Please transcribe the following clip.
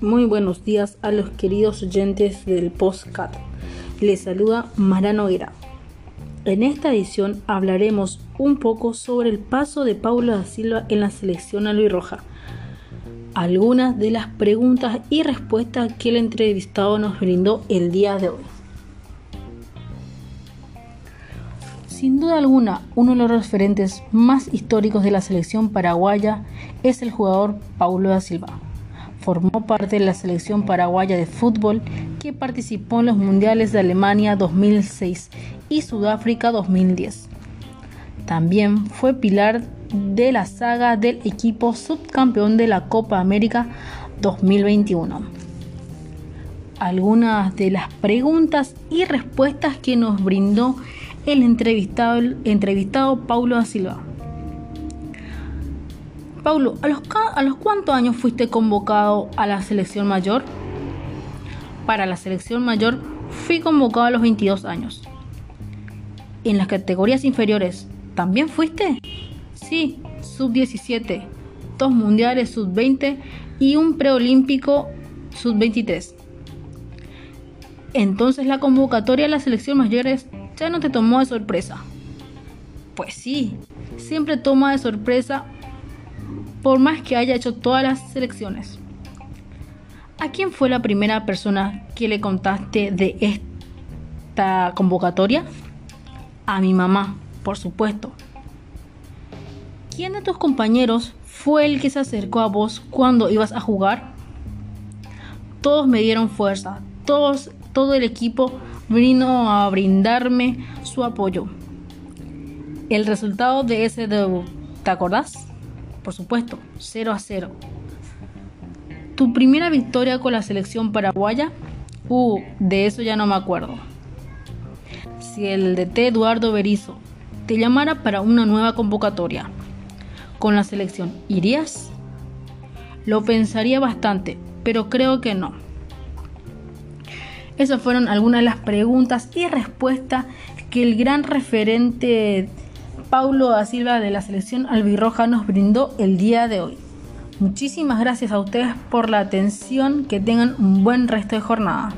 muy buenos días a los queridos oyentes del Postcat. Les saluda Marano Noguera. En esta edición hablaremos un poco sobre el paso de Paulo da Silva en la selección albirroja. Algunas de las preguntas y respuestas que el entrevistado nos brindó el día de hoy. Sin duda alguna, uno de los referentes más históricos de la selección paraguaya es el jugador Paulo da Silva. Formó parte de la selección paraguaya de fútbol que participó en los Mundiales de Alemania 2006 y Sudáfrica 2010. También fue pilar de la saga del equipo subcampeón de la Copa América 2021. Algunas de las preguntas y respuestas que nos brindó el entrevistado, el entrevistado Paulo da Silva. Paulo, ¿a los, ¿a los cuántos años fuiste convocado a la selección mayor? Para la selección mayor fui convocado a los 22 años. ¿En las categorías inferiores también fuiste? Sí, sub-17, dos mundiales sub-20 y un preolímpico sub-23. Entonces la convocatoria a la selección mayores ya no te tomó de sorpresa. Pues sí, siempre toma de sorpresa por más que haya hecho todas las selecciones. ¿A quién fue la primera persona que le contaste de esta convocatoria? A mi mamá, por supuesto. ¿Quién de tus compañeros fue el que se acercó a vos cuando ibas a jugar? Todos me dieron fuerza, todos, todo el equipo vino a brindarme su apoyo. El resultado de ese debut, ¿te acordás? Por supuesto, 0 a 0. ¿Tu primera victoria con la selección paraguaya? Uh, de eso ya no me acuerdo. Si el DT Eduardo Berizo te llamara para una nueva convocatoria con la selección, ¿irías? Lo pensaría bastante, pero creo que no. Esas fueron algunas de las preguntas y respuestas que el gran referente Paulo da Silva de la selección albirroja nos brindó el día de hoy. Muchísimas gracias a ustedes por la atención, que tengan un buen resto de jornada.